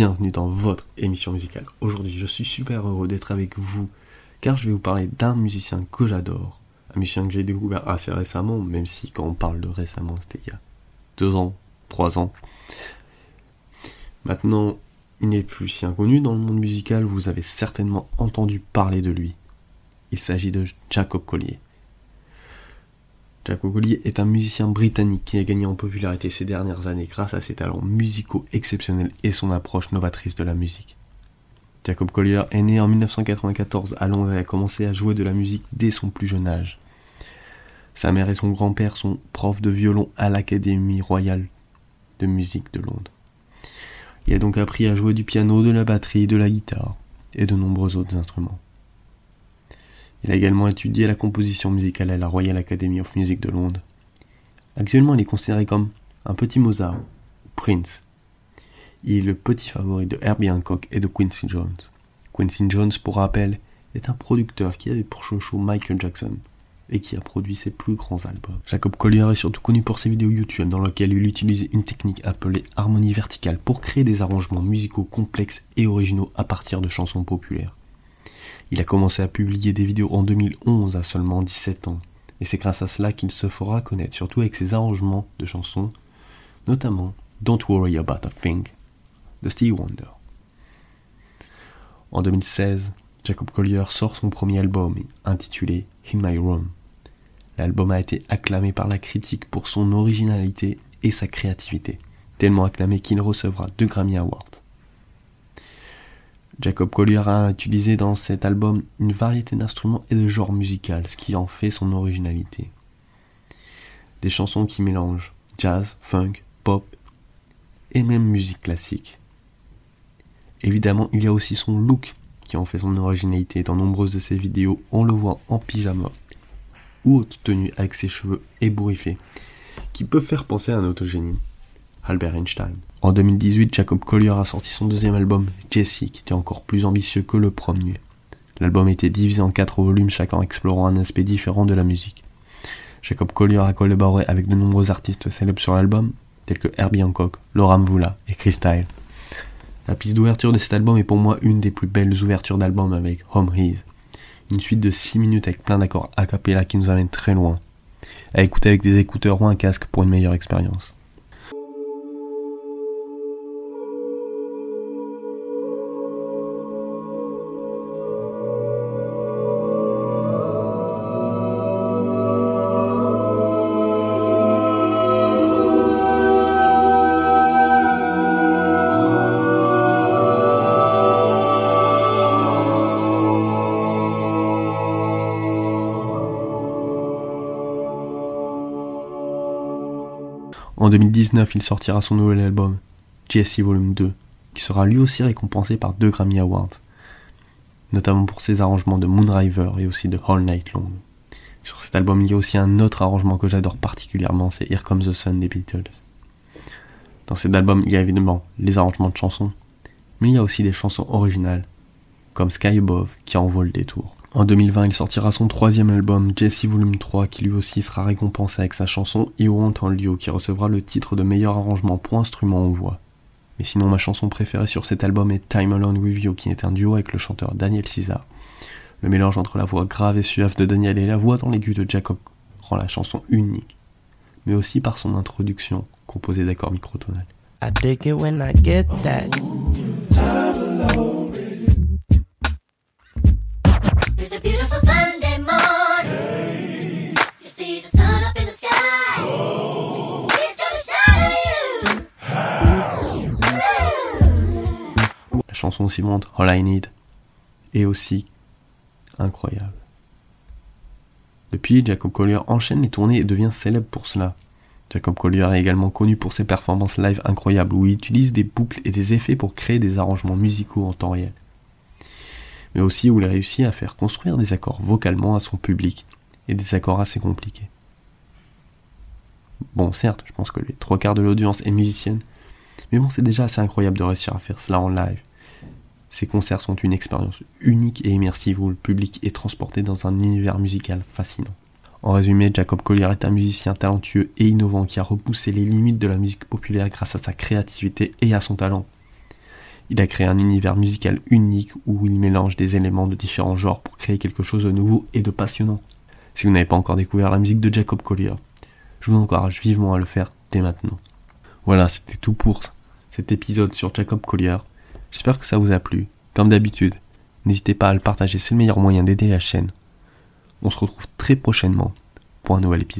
bienvenue dans votre émission musicale. Aujourd'hui, je suis super heureux d'être avec vous car je vais vous parler d'un musicien que j'adore, un musicien que j'ai découvert assez récemment, même si quand on parle de récemment, c'était il y a deux ans, trois ans. Maintenant, il n'est plus si inconnu dans le monde musical, vous avez certainement entendu parler de lui. Il s'agit de Jacob Collier. Jacob Collier est un musicien britannique qui a gagné en popularité ces dernières années grâce à ses talents musicaux exceptionnels et son approche novatrice de la musique. Jacob Collier est né en 1994 à Londres et a commencé à jouer de la musique dès son plus jeune âge. Sa mère et son grand-père sont profs de violon à l'Académie royale de musique de Londres. Il a donc appris à jouer du piano, de la batterie, de la guitare et de nombreux autres instruments. Il a également étudié la composition musicale à la Royal Academy of Music de Londres. Actuellement, il est considéré comme un petit Mozart, Prince. Il est le petit favori de Herbie Hancock et de Quincy Jones. Quincy Jones, pour rappel, est un producteur qui avait pour chouchou Michael Jackson et qui a produit ses plus grands albums. Jacob Collier est surtout connu pour ses vidéos YouTube dans lesquelles il utilise une technique appelée harmonie verticale pour créer des arrangements musicaux complexes et originaux à partir de chansons populaires. Il a commencé à publier des vidéos en 2011 à seulement 17 ans, et c'est grâce à cela qu'il se fera connaître, surtout avec ses arrangements de chansons, notamment Don't Worry About a Thing de Stevie Wonder. En 2016, Jacob Collier sort son premier album intitulé In My Room. L'album a été acclamé par la critique pour son originalité et sa créativité, tellement acclamé qu'il recevra deux Grammy Awards. Jacob Collier a utilisé dans cet album une variété d'instruments et de genres musicaux, ce qui en fait son originalité. Des chansons qui mélangent jazz, funk, pop et même musique classique. Évidemment, il y a aussi son look qui en fait son originalité. Dans nombreuses de ses vidéos, on le voit en pyjama ou haute tenue avec ses cheveux ébouriffés, qui peuvent faire penser à un autogénie. Albert Einstein. En 2018, Jacob Collier a sorti son deuxième album, Jesse, qui était encore plus ambitieux que le premier. L'album était divisé en quatre volumes, chacun explorant un aspect différent de la musique. Jacob Collier a collaboré avec de nombreux artistes célèbres sur l'album, tels que Herbie Hancock, Laura Mvula et Chris Style. La piste d'ouverture de cet album est pour moi une des plus belles ouvertures d'album avec Home Heat. Une suite de 6 minutes avec plein d'accords a cappella qui nous amène très loin. À écouter avec des écouteurs ou un casque pour une meilleure expérience. En 2019, il sortira son nouvel album, Jesse Volume 2, qui sera lui aussi récompensé par deux Grammy Awards, notamment pour ses arrangements de Moonriver et aussi de All Night Long. Sur cet album, il y a aussi un autre arrangement que j'adore particulièrement, c'est Here Comes the Sun des Beatles. Dans cet album, il y a évidemment les arrangements de chansons, mais il y a aussi des chansons originales, comme Sky Above qui envoie le détour. En 2020, il sortira son troisième album, Jesse Volume 3, qui lui aussi sera récompensé avec sa chanson You Want Hold You, qui recevra le titre de meilleur arrangement pour instrument ou voix. Mais sinon, ma chanson préférée sur cet album est Time Alone With You, qui est un duo avec le chanteur Daniel César. Le mélange entre la voix grave et suave de Daniel et la voix dans l'aigu de Jacob rend la chanson unique, mais aussi par son introduction, composée d'accords microtonales. Chanson suivante, All I Need, est aussi incroyable. Depuis, Jacob Collier enchaîne les tournées et devient célèbre pour cela. Jacob Collier est également connu pour ses performances live incroyables où il utilise des boucles et des effets pour créer des arrangements musicaux en temps réel. Mais aussi où il réussit à faire construire des accords vocalement à son public et des accords assez compliqués. Bon, certes, je pense que les trois quarts de l'audience est musicienne, mais bon, c'est déjà assez incroyable de réussir à faire cela en live. Ces concerts sont une expérience unique et immersive où le public est transporté dans un univers musical fascinant. En résumé, Jacob Collier est un musicien talentueux et innovant qui a repoussé les limites de la musique populaire grâce à sa créativité et à son talent. Il a créé un univers musical unique où il mélange des éléments de différents genres pour créer quelque chose de nouveau et de passionnant. Si vous n'avez pas encore découvert la musique de Jacob Collier, je vous encourage vivement à le faire dès maintenant. Voilà, c'était tout pour cet épisode sur Jacob Collier. J'espère que ça vous a plu. Comme d'habitude, n'hésitez pas à le partager, c'est le meilleur moyen d'aider la chaîne. On se retrouve très prochainement pour un nouvel épisode.